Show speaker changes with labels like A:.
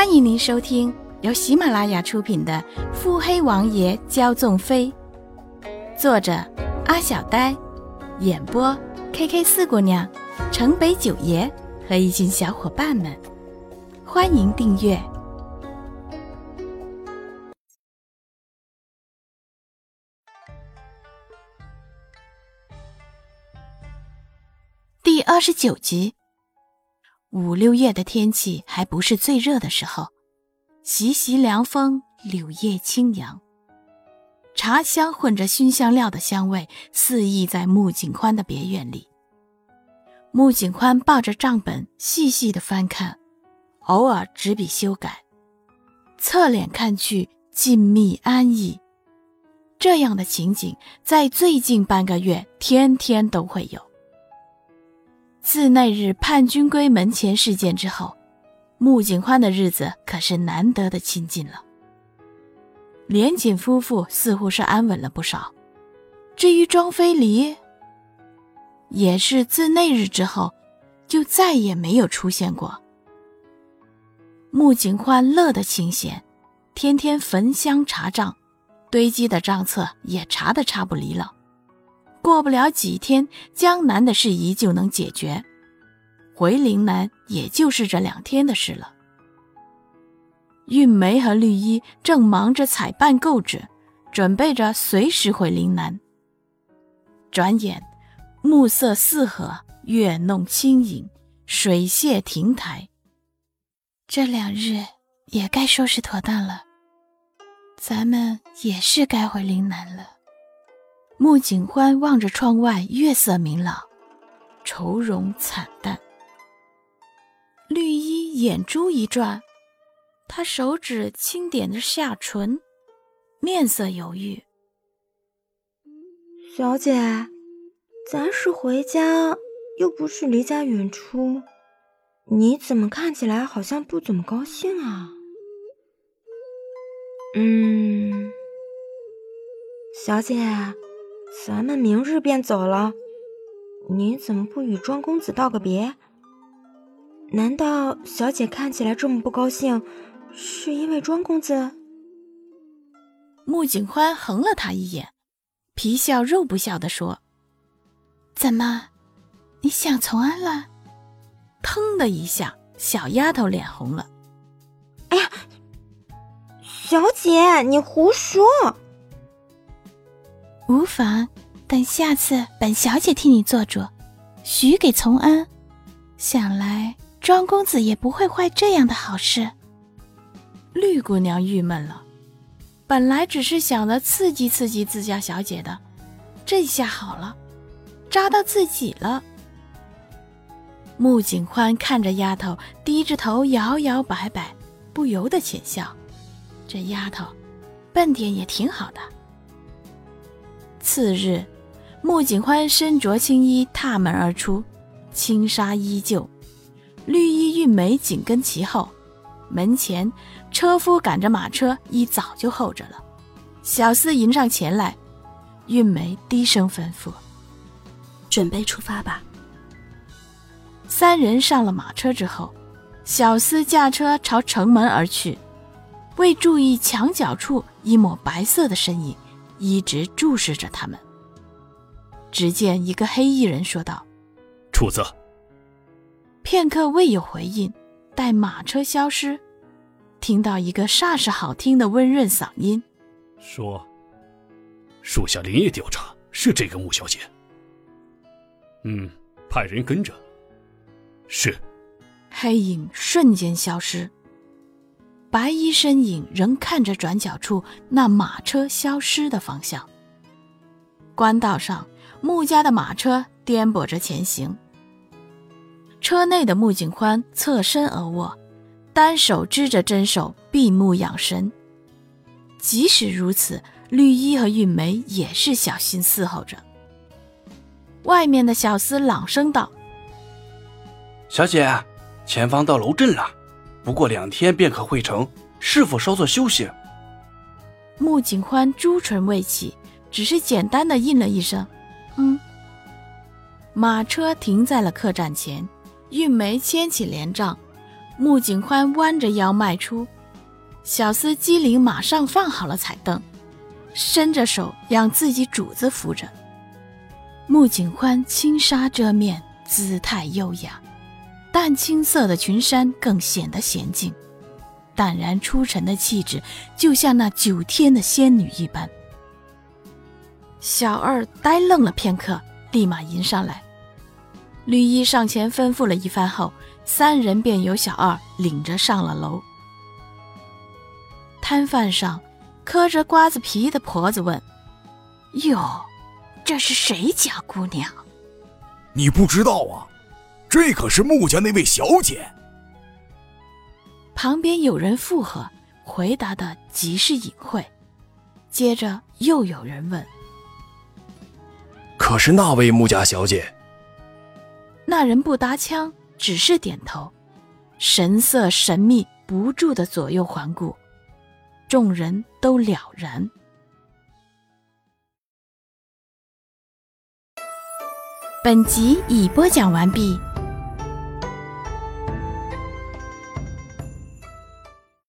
A: 欢迎您收听由喜马拉雅出品的《腹黑王爷骄纵妃》，作者阿小呆，演播 K K 四姑娘、城北九爷和一群小伙伴们。欢迎订阅第二十九集。五六月的天气还不是最热的时候，习习凉风，柳叶轻扬，茶香混着熏香料的香味肆意在穆景宽的别院里。穆景宽抱着账本细细的翻看，偶尔执笔修改，侧脸看去静谧安逸。这样的情景在最近半个月天天都会有。自那日叛军归门前事件之后，穆景欢的日子可是难得的清静了。连锦夫妇似乎是安稳了不少，至于庄飞离，也是自那日之后，就再也没有出现过。穆景欢乐得清闲，天天焚香查账，堆积的账册也查得差不离了。过不了几天，江南的事宜就能解决，回岭南也就是这两天的事了。韵梅和绿衣正忙着采办购置，准备着随时回岭南。转眼，暮色四合，月弄轻影，水榭亭台。这两日也该收拾妥当了，咱们也是该回岭南了。穆景欢望着窗外，月色明朗，愁容惨淡。绿衣眼珠一转，他手指轻点着下唇，面色犹豫。
B: 小姐，咱是回家，又不是离家远出，你怎么看起来好像不怎么高兴啊？嗯，小姐。咱们明日便走了，你怎么不与庄公子道个别？难道小姐看起来这么不高兴，是因为庄公子？
A: 穆景欢横了他一眼，皮笑肉不笑的说：“怎么，你想从安了？”腾的一下，小丫头脸红了。
B: 哎呀，小姐，你胡说！
A: 无妨，等下次本小姐替你做主，许给从安。想来庄公子也不会坏这样的好事。绿姑娘郁闷了，本来只是想着刺激刺激自家小姐的，这下好了，扎到自己了。穆景欢看着丫头低着头摇摇摆摆，不由得浅笑，这丫头笨点也挺好的。次日，穆景欢身着青衣踏门而出，轻纱依旧，绿衣玉梅紧跟其后。门前，车夫赶着马车一早就候着了。小厮迎上前来，韵梅低声吩咐：“
C: 准备出发吧。”
A: 三人上了马车之后，小厮驾车朝城门而去，未注意墙角处一抹白色的身影。一直注视着他们。只见一个黑衣人说道：“
D: 楚子。”
A: 片刻未有回应，待马车消失，听到一个煞是好听的温润嗓音
D: 说：“属下连夜调查，是这个穆小姐。”嗯，派人跟着。是。
A: 黑影瞬间消失。白衣身影仍看着转角处那马车消失的方向。官道上，穆家的马车颠簸着前行。车内的穆景欢侧身而卧，单手支着针手，闭目养神。即使如此，绿衣和玉梅也是小心伺候着。外面的小厮朗声道：“
E: 小姐，前方到楼镇了。”不过两天便可汇成，是否稍作休息？
A: 穆景欢朱唇未起，只是简单的应了一声：“嗯。”马车停在了客栈前，玉梅牵起帘帐，穆景欢弯着腰迈出，小厮机灵马上放好了彩灯，伸着手让自己主子扶着。穆景欢轻纱遮面，姿态优雅，淡青色的裙衫更显得娴静，淡然出尘的气质就像那九天的仙女一般。小二呆愣了片刻，立马迎上来。绿衣上前吩咐了一番后，三人便由小二领着上了楼。摊贩上，嗑着瓜子皮的婆子问：“哟。”这是谁家姑娘？
F: 你不知道啊，这可是穆家那位小姐。
A: 旁边有人附和，回答的极是隐晦。接着又有人问：“
F: 可是那位穆家小姐？”
A: 那人不搭腔，只是点头，神色神秘，不住的左右环顾。众人都了然。本集已播讲完毕。